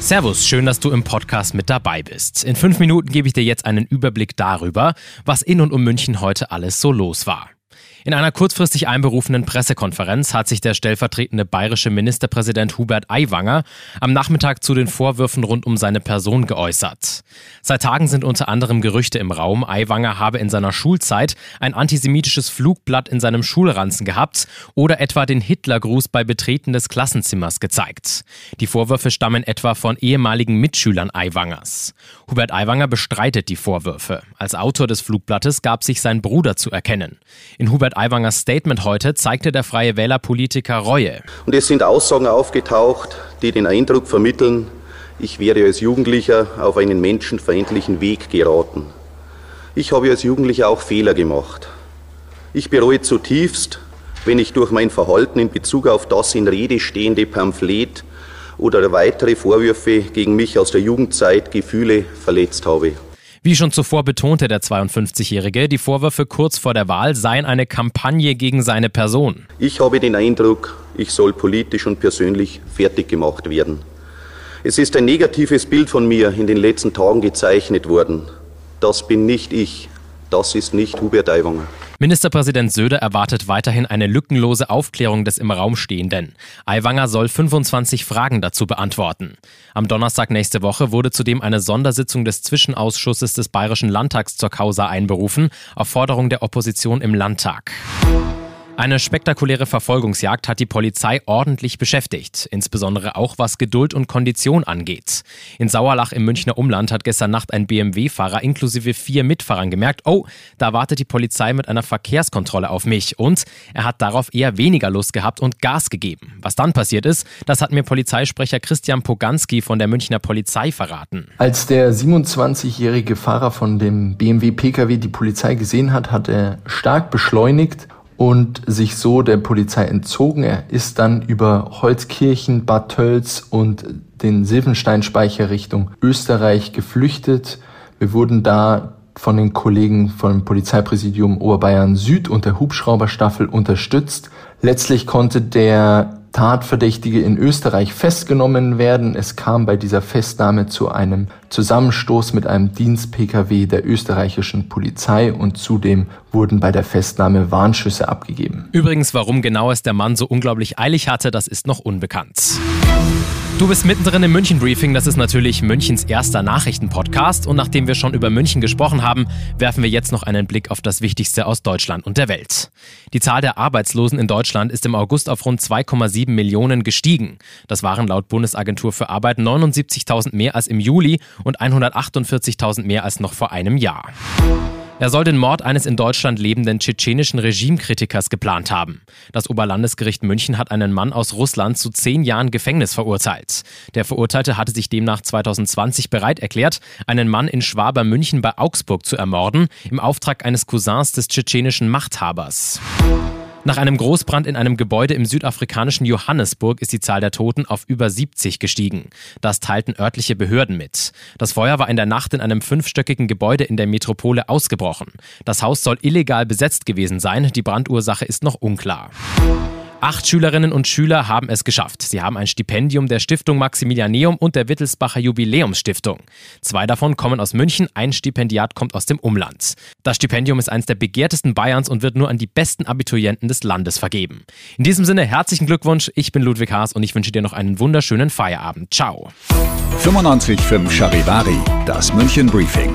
Servus, schön, dass du im Podcast mit dabei bist. In fünf Minuten gebe ich dir jetzt einen Überblick darüber, was in und um München heute alles so los war. In einer kurzfristig einberufenen Pressekonferenz hat sich der stellvertretende bayerische Ministerpräsident Hubert Aiwanger am Nachmittag zu den Vorwürfen rund um seine Person geäußert. Seit Tagen sind unter anderem Gerüchte im Raum, Aiwanger habe in seiner Schulzeit ein antisemitisches Flugblatt in seinem Schulranzen gehabt oder etwa den Hitlergruß bei Betreten des Klassenzimmers gezeigt. Die Vorwürfe stammen etwa von ehemaligen Mitschülern Aiwangers. Hubert Aiwanger bestreitet die Vorwürfe. Als Autor des Flugblattes gab sich sein Bruder zu erkennen. In Hubert Aiwangers Statement heute zeigte der Freie Wähler-Politiker Reue. Und es sind Aussagen aufgetaucht, die den Eindruck vermitteln, ich wäre als Jugendlicher auf einen menschenfeindlichen Weg geraten. Ich habe als Jugendlicher auch Fehler gemacht. Ich bereue zutiefst, wenn ich durch mein Verhalten in Bezug auf das in Rede stehende Pamphlet oder weitere Vorwürfe gegen mich aus der Jugendzeit Gefühle verletzt habe. Wie schon zuvor betonte der 52-Jährige, die Vorwürfe kurz vor der Wahl seien eine Kampagne gegen seine Person. Ich habe den Eindruck, ich soll politisch und persönlich fertig gemacht werden. Es ist ein negatives Bild von mir in den letzten Tagen gezeichnet worden. Das bin nicht ich. Das ist nicht Hubert Aiwanger. Ministerpräsident Söder erwartet weiterhin eine lückenlose Aufklärung des im Raum Stehenden. Aiwanger soll 25 Fragen dazu beantworten. Am Donnerstag nächste Woche wurde zudem eine Sondersitzung des Zwischenausschusses des Bayerischen Landtags zur Causa einberufen, auf Forderung der Opposition im Landtag. Eine spektakuläre Verfolgungsjagd hat die Polizei ordentlich beschäftigt, insbesondere auch was Geduld und Kondition angeht. In Sauerlach im Münchner Umland hat gestern Nacht ein BMW-Fahrer inklusive vier Mitfahrern gemerkt, oh, da wartet die Polizei mit einer Verkehrskontrolle auf mich und er hat darauf eher weniger Lust gehabt und Gas gegeben. Was dann passiert ist, das hat mir Polizeisprecher Christian Poganski von der Münchner Polizei verraten. Als der 27-jährige Fahrer von dem BMW-Pkw die Polizei gesehen hat, hat er stark beschleunigt und sich so der Polizei entzogen. Er ist dann über Holzkirchen, Bad Tölz und den Silvensteinspeicher Richtung Österreich geflüchtet. Wir wurden da von den Kollegen vom Polizeipräsidium Oberbayern Süd und der Hubschrauberstaffel unterstützt. Letztlich konnte der Tatverdächtige in Österreich festgenommen werden. Es kam bei dieser Festnahme zu einem Zusammenstoß mit einem Dienst-Pkw der österreichischen Polizei und zudem wurden bei der Festnahme Warnschüsse abgegeben. Übrigens, warum genau es der Mann so unglaublich eilig hatte, das ist noch unbekannt. Du bist mittendrin im München Briefing. Das ist natürlich Münchens erster Nachrichtenpodcast. Und nachdem wir schon über München gesprochen haben, werfen wir jetzt noch einen Blick auf das Wichtigste aus Deutschland und der Welt. Die Zahl der Arbeitslosen in Deutschland ist im August auf rund 2,7 Millionen gestiegen. Das waren laut Bundesagentur für Arbeit 79.000 mehr als im Juli und 148.000 mehr als noch vor einem Jahr. Er soll den Mord eines in Deutschland lebenden tschetschenischen Regimekritikers geplant haben. Das Oberlandesgericht München hat einen Mann aus Russland zu zehn Jahren Gefängnis verurteilt. Der Verurteilte hatte sich demnach 2020 bereit erklärt, einen Mann in Schwaber München bei Augsburg zu ermorden, im Auftrag eines Cousins des tschetschenischen Machthabers. Nach einem Großbrand in einem Gebäude im südafrikanischen Johannesburg ist die Zahl der Toten auf über 70 gestiegen. Das teilten örtliche Behörden mit. Das Feuer war in der Nacht in einem fünfstöckigen Gebäude in der Metropole ausgebrochen. Das Haus soll illegal besetzt gewesen sein. Die Brandursache ist noch unklar. Acht Schülerinnen und Schüler haben es geschafft. Sie haben ein Stipendium der Stiftung Maximilianeum und der Wittelsbacher Jubiläumsstiftung. Zwei davon kommen aus München, ein Stipendiat kommt aus dem Umland. Das Stipendium ist eines der begehrtesten Bayerns und wird nur an die besten Abiturienten des Landes vergeben. In diesem Sinne herzlichen Glückwunsch. Ich bin Ludwig Haas und ich wünsche dir noch einen wunderschönen Feierabend. Ciao. 95.5 Charivari, das München Briefing,